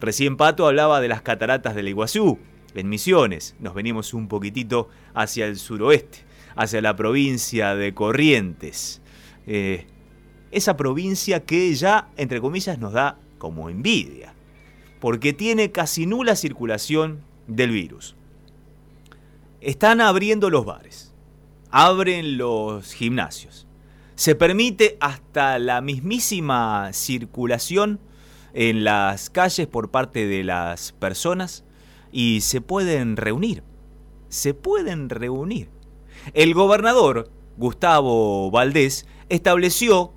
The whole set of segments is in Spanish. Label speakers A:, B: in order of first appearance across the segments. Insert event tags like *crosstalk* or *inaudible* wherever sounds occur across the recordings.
A: Recién Pato hablaba de las cataratas del Iguazú, en Misiones. Nos venimos un poquitito hacia el suroeste, hacia la provincia de Corrientes. Eh, esa provincia que ya, entre comillas, nos da como envidia, porque tiene casi nula circulación del virus. Están abriendo los bares, abren los gimnasios, se permite hasta la mismísima circulación en las calles por parte de las personas y se pueden reunir. Se pueden reunir. El gobernador, Gustavo Valdés, estableció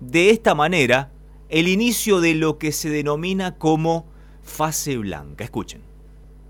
A: de esta manera el inicio de lo que se denomina como fase blanca. Escuchen.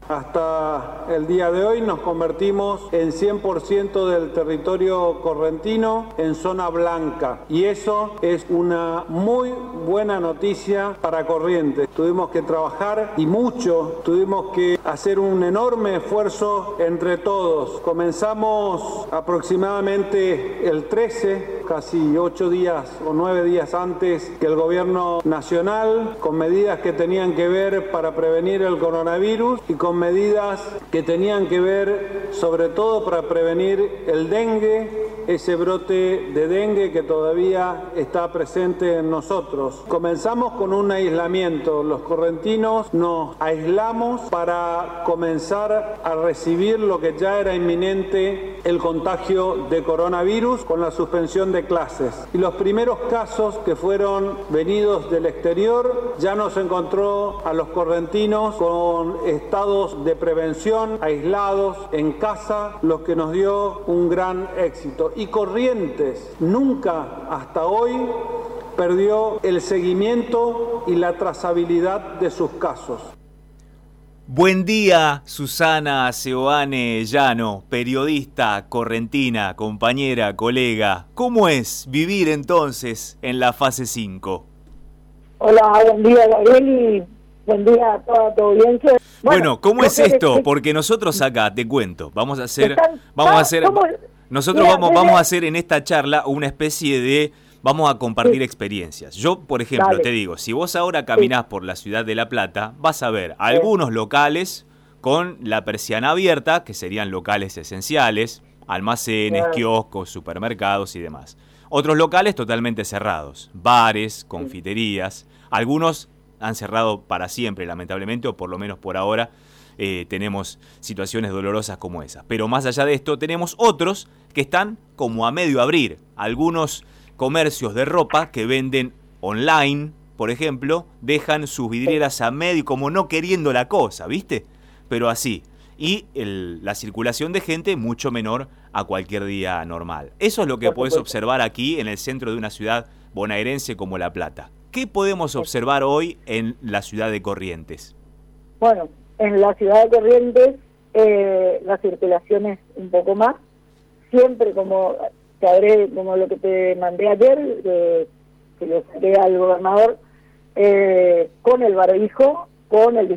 B: Hasta el día de hoy nos convertimos en 100% del territorio correntino en zona blanca y eso es una muy buena noticia para Corrientes. Tuvimos que trabajar y mucho, tuvimos que hacer un enorme esfuerzo entre todos. Comenzamos aproximadamente el 13, casi 8 días o 9 días antes que el gobierno nacional con medidas que tenían que ver para prevenir el coronavirus y con medidas que tenían que ver sobre todo para prevenir el dengue, ese brote de dengue que todavía está presente en nosotros. Comenzamos con un aislamiento. Los correntinos nos aislamos para comenzar a recibir lo que ya era inminente, el contagio de coronavirus con la suspensión de clases. Y los primeros casos que fueron venidos del exterior ya nos encontró a los correntinos con estados de prevención, aislados, en casa, lo que nos dio un gran éxito. Y Corrientes nunca hasta hoy perdió el seguimiento y la trazabilidad de sus casos.
A: Buen día, Susana Seoane Llano, periodista correntina, compañera, colega. ¿Cómo es vivir entonces en la fase 5?
C: Hola, buen día, Gabriel, y buen día a toda tu audiencia.
A: Bueno, ¿cómo es esto? Porque nosotros acá, te cuento, vamos a hacer, vamos a hacer, nosotros vamos, vamos a hacer en esta charla una especie de, vamos a compartir experiencias. Yo, por ejemplo, te digo, si vos ahora caminás por la ciudad de La Plata, vas a ver algunos locales con la persiana abierta, que serían locales esenciales, almacenes, kioscos, supermercados y demás. Otros locales totalmente cerrados, bares, confiterías, algunos han cerrado para siempre, lamentablemente, o por lo menos por ahora eh, tenemos situaciones dolorosas como esas. Pero más allá de esto, tenemos otros que están como a medio abrir. Algunos comercios de ropa que venden online, por ejemplo, dejan sus vidrieras a medio, como no queriendo la cosa, ¿viste? Pero así. Y la circulación de gente mucho menor a cualquier día normal. Eso es lo que puedes observar aquí en el centro de una ciudad bonaerense como La Plata. ¿Qué podemos observar hoy en la ciudad de Corrientes?
C: Bueno, en la ciudad de Corrientes eh, la circulación es un poco más. Siempre como te habré, como lo que te mandé ayer, que lo saqué al gobernador, eh, con el barbijo, con el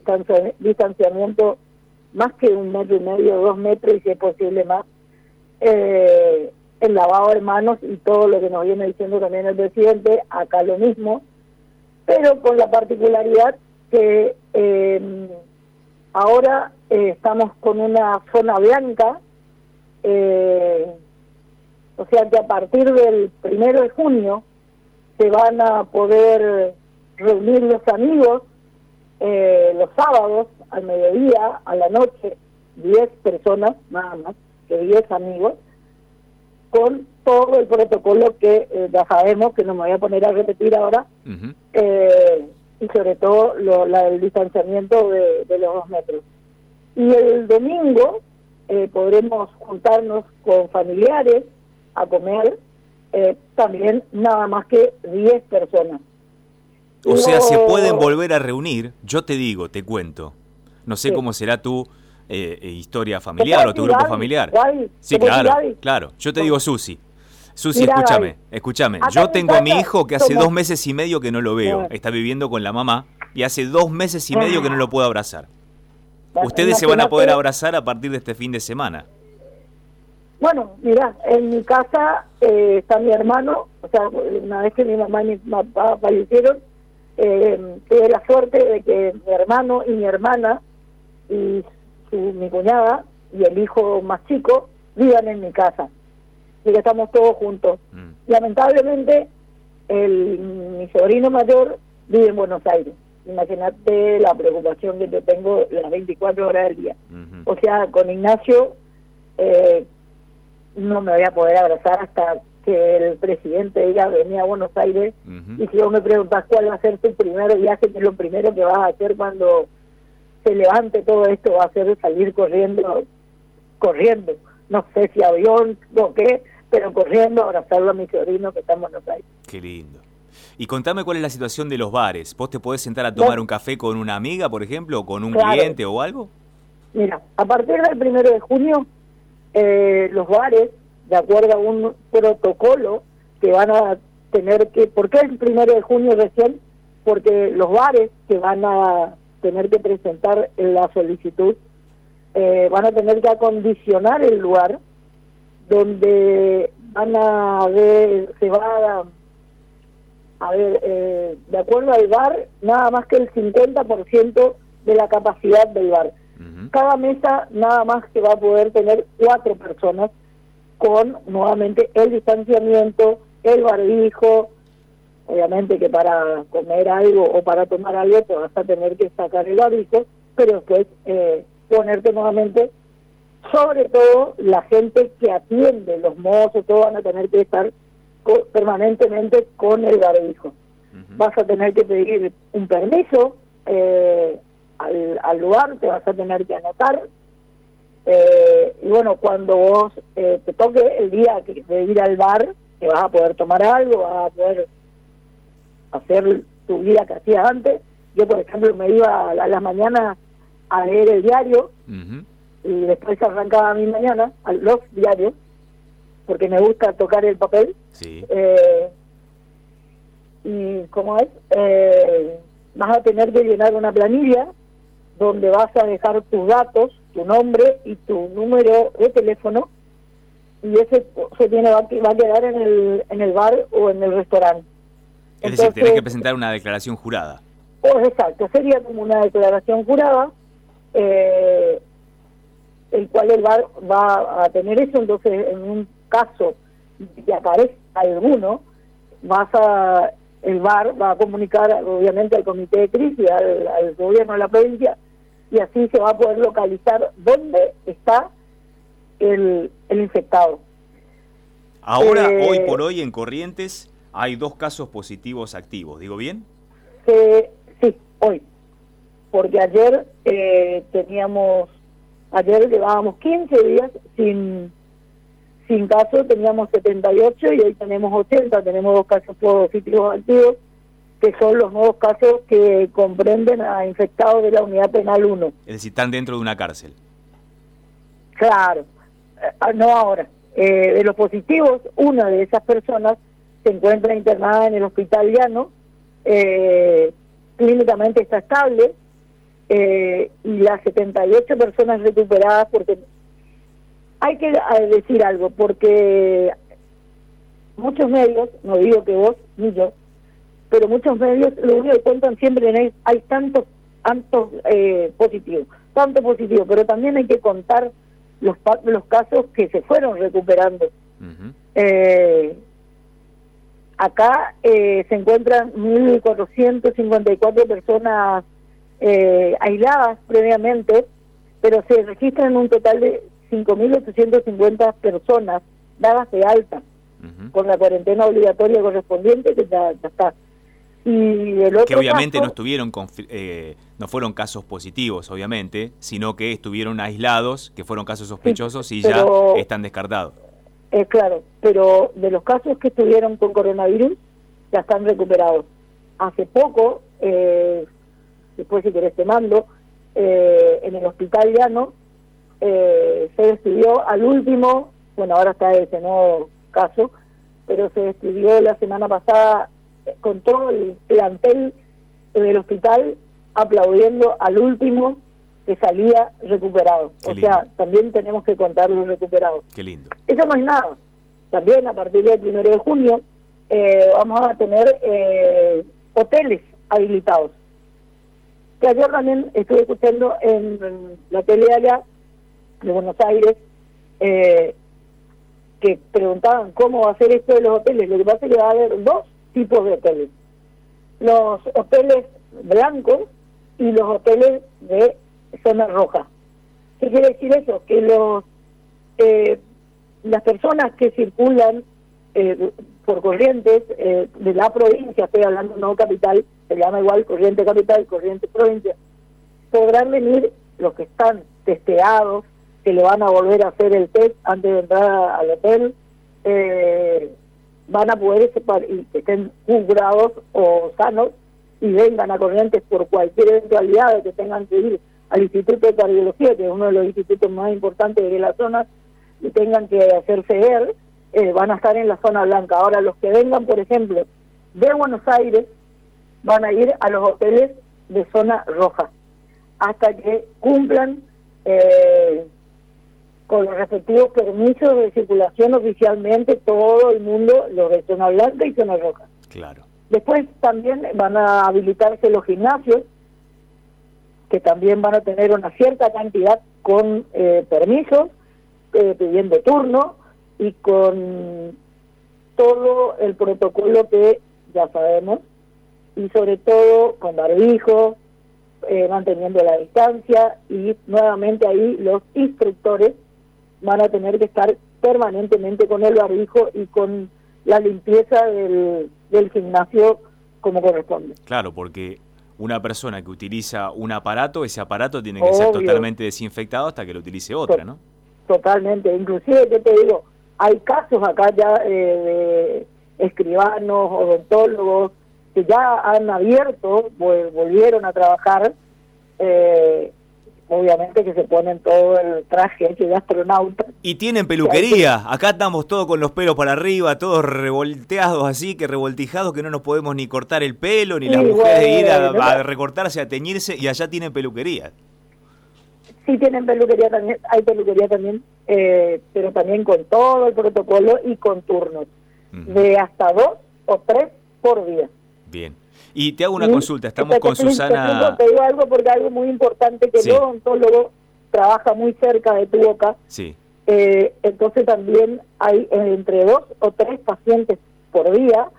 C: distanciamiento más que un metro y medio, dos metros y si es posible más, eh, el lavado de manos y todo lo que nos viene diciendo también el presidente, acá lo mismo, pero con la particularidad que eh, ahora eh, estamos con una zona blanca, eh, o sea que a partir del primero de junio se van a poder reunir los amigos los sábados al mediodía, a la noche, 10 personas nada más, que 10 amigos, con todo el protocolo que eh, ya sabemos, que no me voy a poner a repetir ahora, eh, y sobre todo lo, la, el distanciamiento de, los dos metros. Y el domingo eh, podremos juntarnos con familiares a comer, también nada más que 10 personas.
A: O sea, se pueden volver a reunir, yo te digo, te cuento, no sé cómo será tu historia familiar o tu grupo familiar. sí, claro, claro. Yo te digo Susi. Susi, escúchame, escúchame. Yo tengo a mi hijo que hace dos meses y medio que no lo veo. Está viviendo con la mamá y hace dos meses y medio que no lo puedo abrazar. Ustedes se van a poder abrazar a partir de este fin de semana.
C: Bueno, mira, en mi casa eh, está mi hermano, o sea, una vez que mi mamá y mi papá fallecieron, eh, tuve la suerte de que mi hermano y mi hermana y mi cuñada y el hijo más chico vivan en mi casa y que estamos todos juntos. Mm. Lamentablemente, el, mi sobrino mayor vive en Buenos Aires. Imagínate la preocupación que yo tengo las 24 horas del día. O sea, con Ignacio eh, no me voy a poder abrazar hasta que el presidente ella venía a Buenos Aires y si vos me preguntas cuál va a ser tu primer viaje, que es lo primero que vas a hacer cuando se levante todo esto, va a ser salir corriendo, corriendo, no sé si avión o qué, pero corriendo a abrazarlo a mi sobrino que está en Buenos Aires.
A: Qué lindo. Y contame cuál es la situación de los bares. ¿Vos te podés sentar a tomar un café con una amiga, por ejemplo, o con un cliente o algo?
C: Mira, a partir del primero de junio, eh, los bares, de acuerdo a un protocolo que van a tener que... ¿Por qué el primero de junio recién? Porque los bares que van a tener que presentar la solicitud eh, van a tener que acondicionar el lugar donde van a ver, se va a a ver, eh, de acuerdo al bar, nada más que el 50% de la capacidad del bar. Cada mesa nada más que va a poder tener cuatro personas con nuevamente el distanciamiento, el barbijo, obviamente que para comer algo o para tomar algo te vas a tener que sacar el barbijo, pero después eh, ponerte nuevamente, sobre todo la gente que atiende, los mozos, todos van a tener que estar permanentemente con el barbijo. Vas a tener que pedir un permiso eh, al, lugar, te vas a tener que anotar. Eh, y bueno, cuando vos eh, te toque el día de ir al bar, te vas a poder tomar algo, vas a poder hacer tu vida que hacías antes. Yo, por ejemplo, me iba a, las mañanas a leer el diario y después arrancaba mi mañana, a los diarios, porque me gusta tocar el papel. Sí. Eh, y como es, eh, vas a tener que llenar una planilla donde vas a dejar tus datos, tu nombre y tu número de teléfono y ese se tiene va, a quedar en el en el bar o en el restaurante.
A: Es decir, tenés que presentar una declaración jurada.
C: Pues exacto, sería como una declaración jurada, eh, el cual el bar va a tener eso, entonces en un caso que aparezca alguno, vas a, el VAR va a comunicar obviamente al comité de crisis, al, gobierno de la provincia, y así se va a poder localizar dónde está el, el infectado.
A: Ahora, eh, hoy por hoy en Corrientes hay dos casos positivos activos, ¿digo bien?
C: sí, hoy. Porque ayer eh, teníamos, ayer llevábamos 15 días sin sin caso teníamos 78 y hoy tenemos 80, tenemos dos casos positivos activos, que son los nuevos casos que comprenden a infectados de la unidad penal 1.
A: Es decir, están dentro de una cárcel.
C: Claro, eh, ah, no ahora. Eh, de los positivos, una de esas personas se encuentra internada en el hospital llano, eh, clínicamente está estable, y las 78 personas recuperadas porque hay que decir algo, porque muchos medios, no digo que vos ni yo, pero muchos medios lo único que cuentan siempre es hay tantos tantos eh, positivos, tanto positivo, pero también hay que contar los los casos que se fueron recuperando. eh, acá eh, se encuentran 1.454 personas eh, aisladas previamente, pero se registran un total de 5.850 personas dadas de alta con la cuarentena obligatoria correspondiente que ya, está.
A: Y que obviamente no estuvieron eh, no fueron casos positivos obviamente sino que estuvieron aislados que fueron casos sospechosos y ya están descartados.
C: Es claro pero de los casos que estuvieron con coronavirus ya están recuperados. Hace poco eh, después si querés te mando eh, en el hospital llano eh, se despidió al último, bueno, ahora está ese nuevo caso, pero se despidió la semana pasada con todo el plantel del hospital aplaudiendo al último que salía recuperado. o sea, también tenemos que contar los recuperados.
A: Qué lindo.
C: Eso no es nada. También a partir del primero de junio eh, vamos a tener eh, hoteles habilitados. Que ayer también estuve escuchando en, la tele allá de Buenos Aires eh, que preguntaban cómo va a ser esto de los hoteles. Lo que pasa es que va a haber dos tipos de hoteles. Los hoteles blancos y los hoteles de zona roja. ¿Qué quiere decir eso? Que los eh, las personas que circulan eh, por corrientes eh, de la provincia, estoy hablando no capital, se llama igual corriente capital, corriente provincia, podrán venir los que están testeados, que le van a volver a hacer el test antes de entrar al hotel, eh, van a poder y que estén curados o sanos y vengan a corrientes por cualquier eventualidad de que tengan que ir al Instituto de Cardiología, que es uno de los institutos más importantes de la zona, y tengan que hacerse ver, eh, van a estar en la zona blanca. Ahora, los que vengan, por ejemplo, de Buenos Aires, van a ir a los hoteles de zona roja, hasta que cumplan eh, con los respectivos permisos de circulación oficialmente todo el mundo, los de zona blanca y zona roja.
A: Claro.
C: Después también van a habilitarse los gimnasios, que también van a tener una cierta cantidad con eh, permisos, eh, pidiendo turno y con todo el protocolo que ya sabemos y sobre todo con barbijo, eh, manteniendo la distancia y nuevamente ahí los instructores van a tener que estar permanentemente con el barbijo y con la limpieza del, del gimnasio como corresponde.
A: Claro, porque una persona que utiliza un aparato, ese aparato tiene que ser totalmente desinfectado hasta que lo utilice otra, ¿no?
C: Totalmente, inclusive yo te digo, hay casos acá ya eh, de escribanos, odontólogos, que ya han abierto, volvieron a trabajar, eh, obviamente que se ponen todo el traje de astronauta.
A: Y tienen peluquería, acá estamos todos con los pelos para arriba, todos revolteados así, que revoltijados, que no nos podemos ni cortar el pelo, ni las mujeres ir a, recortarse, a teñirse, y allá tienen peluquería.
C: Sí tienen peluquería también, hay peluquería también, eh, pero también con todo el protocolo y con turnos, de hasta dos o tres por día.
A: Bien. Y te hago una consulta, estamos con Susana...
C: Te digo algo porque algo muy importante, que el odontólogo trabaja muy cerca de tu boca.
A: Sí.
C: Eh, entonces también hay entre dos o tres pacientes por día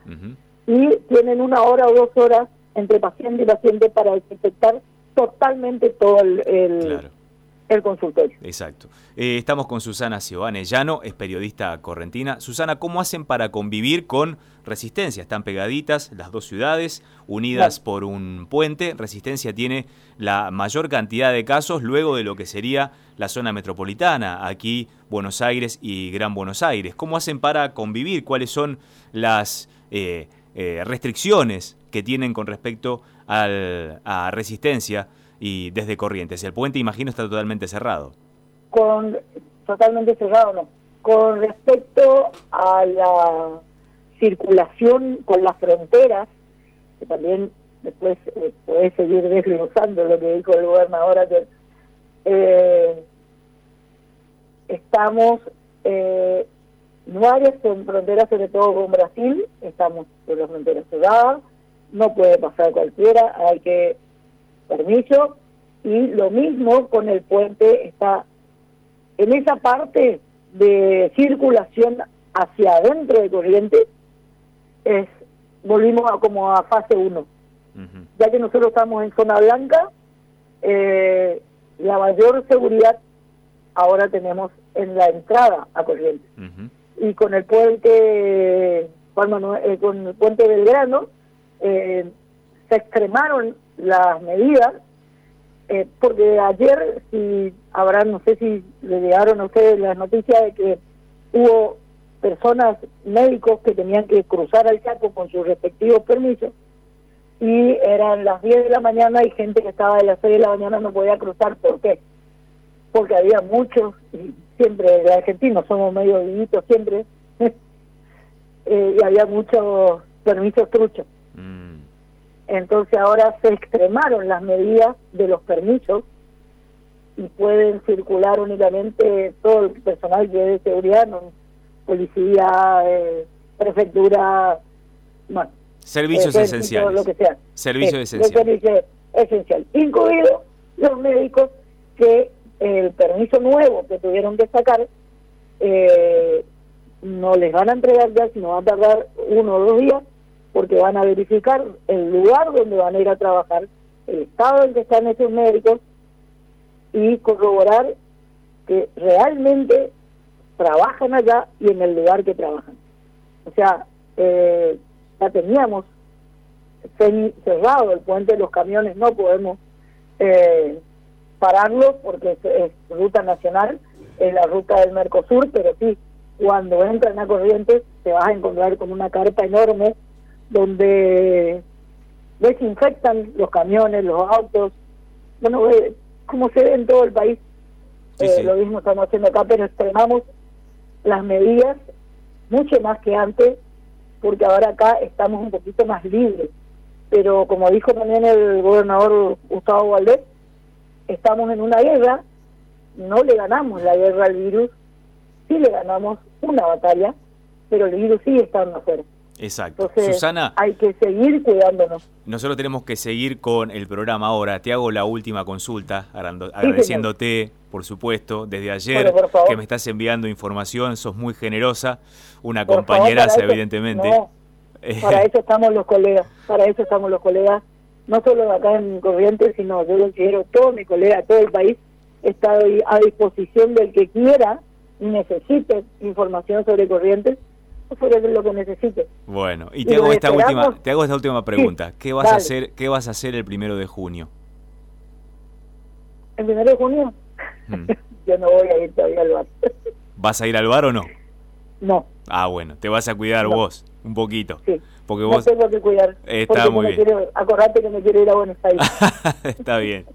C: y tienen una hora o dos horas entre paciente y paciente para desinfectar totalmente todo el, el consultorio.
A: Exacto. Eh, estamos con Susana Ciobane Llano, es periodista correntina. Susana, ¿cómo hacen para convivir con Resistencia? Están pegaditas las dos ciudades, unidas por un puente. Resistencia tiene la mayor cantidad de casos luego de lo que sería la zona metropolitana, aquí Buenos Aires y Gran Buenos Aires. ¿Cómo hacen para convivir? ¿Cuáles son las eh, eh, restricciones que tienen con respecto al, a Resistencia? Y desde Corrientes. El puente, imagino, está totalmente cerrado.
C: Con totalmente cerrado, no. Con respecto a la circulación con las fronteras, que también después eh, seguir desglosando lo que dijo el gobernador ayer, eh, estamos eh, varias fronteras, sobre todo con Brasil, estamos con las fronteras cerradas, no puede pasar cualquiera, hay que permiso y lo mismo con el puente está en esa parte de circulación hacia adentro de Corrientes es volvimos a como a fase 1 ya que nosotros estamos en zona blanca eh, la mayor seguridad ahora tenemos en la entrada a Corrientes y con el puente Juan eh, con el puente Belgrano eh, se extremaron las medidas, eh, porque ayer, si habrán, no sé si le llegaron a ustedes las noticias de que hubo personas, médicos que tenían que cruzar al Chaco con sus respectivos permisos, y eran las 10 de la mañana y gente que estaba de las 6 de la mañana no podía cruzar. ¿Por qué? Porque había muchos, y siempre los argentinos somos medio vivitos siempre, *laughs* eh, y había muchos permisos truchos. Entonces ahora se extremaron las medidas de los permisos y pueden circular únicamente todo el personal que es de seguridad, policía, eh, prefectura, bueno,
A: Servicios esenciales.
C: Lo que sea.
A: Servicios esenciales.
C: Servicio esencial. Incluidos los médicos que el permiso nuevo que tuvieron que sacar eh, no les van a entregar ya, sino va a tardar uno o dos días porque van a verificar el lugar donde van a ir a trabajar, el estado en que están esos médicos y corroborar que realmente trabajan allá y en el lugar que trabajan. O sea, eh, ya teníamos cerrado el puente de los camiones, no podemos eh, pararlo porque es, ruta nacional, es la ruta del Mercosur, pero sí, cuando entran a Corrientes te vas a encontrar con una carpa enorme donde desinfectan los camiones, los autos, bueno, como se ve en todo el país, eh, lo mismo estamos haciendo acá, pero extremamos las medidas mucho más que antes, porque ahora acá estamos un poquito más libres. Pero como dijo también el gobernador Gustavo Valdés, estamos en una guerra, no le ganamos la guerra al virus, sí le ganamos una batalla, pero el virus sigue estando afuera.
A: Exacto. Susana,
C: hay que seguir cuidándonos.
A: Nosotros tenemos que seguir con el programa ahora. Te hago la última consulta, agradeciéndote, por supuesto, desde ayer que me estás enviando información, sos muy generosa, una compañera evidentemente.
C: para *laughs* eso estamos los colegas, para eso estamos los colegas, no solo acá en Corrientes, sino yo lo quiero, todo mi colega, todo el país está a disposición del que quiera y necesite información sobre Corrientes fuera de lo que necesite.
A: Bueno, y te hago esta última, te hago esta última pregunta. ¿Qué vas a hacer, qué vas a hacer el primero de junio?
C: ¿El primero de junio? Mm. *laughs* Yo no voy a ir todavía al bar. *laughs*
A: ¿Vas a ir al bar o no?
C: No.
A: Ah, bueno, te vas a cuidar vos un poquito.
C: Sí.
A: Porque vos
C: tengo que cuidar.
A: Está muy bien.
C: acordate que me quiero ir a Buenos Aires. *laughs*
A: está bien.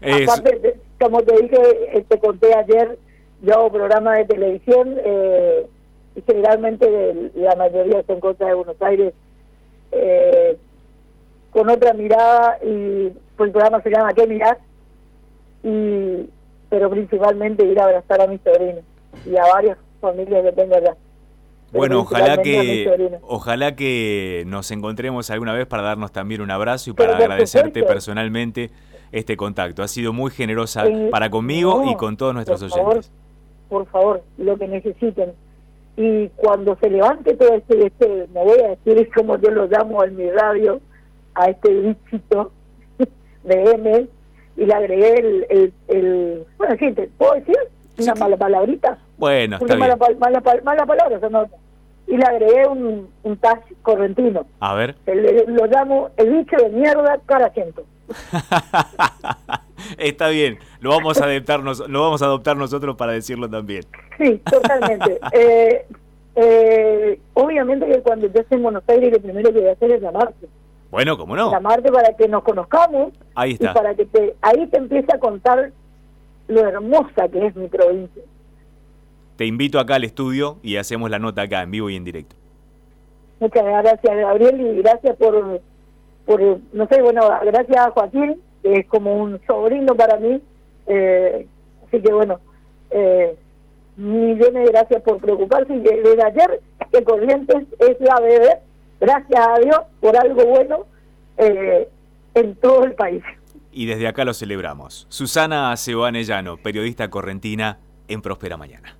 C: Aparte, como te dije, eh, te conté ayer, yo hago programa de televisión eh, generalmente la mayoría son cosas de Buenos Aires eh, con otra mirada y pues el programa se llama ¿Qué mirar? Y, pero principalmente ir a abrazar a mis sobrinos y a varias familias que tengo allá.
A: Bueno, ojalá que ojalá que nos encontremos alguna vez para darnos también un abrazo y para agradecerte personalmente este contacto. Ha sido muy generosa para conmigo y con todos nuestros oyentes.
C: por favor, lo que necesiten y cuando se levante todo este, este me voy a decir es como yo lo llamo en mi radio a este bichito *laughs* de M y le agregué el, el, el bueno sí te puedo decir una mala palabrita.
A: Bueno
C: una mala, mala, mala, palabra y le agregué un, un touch correntino.
A: A ver.
C: Lo llamo el bicho de mierda caracento *laughs*
A: Está bien, lo vamos a adaptarnos, lo vamos a adoptar nosotros para decirlo también.
C: Sí, totalmente. *laughs* eh, eh, obviamente que cuando yo esté en Buenos Aires lo primero que voy a hacer es llamarte.
A: Bueno, ¿cómo no?
C: Llamarte para que nos conozcamos.
A: Ahí está.
C: Y para que te, ahí te empiece a contar lo hermosa que es mi provincia.
A: Te invito acá al estudio y hacemos la nota acá en vivo y en directo.
C: Muchas gracias, Gabriel, y gracias por, por no sé, bueno, gracias a Joaquín es como un sobrino para mí. Eh, así que bueno, eh, millones de gracias por preocuparse. Y desde ayer que Corrientes es la bebé, gracias a Dios por algo bueno eh, en todo el país.
A: Y desde acá lo celebramos. Susana Sebanellano, periodista correntina en Próspera Mañana.